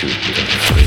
shoot you in the face.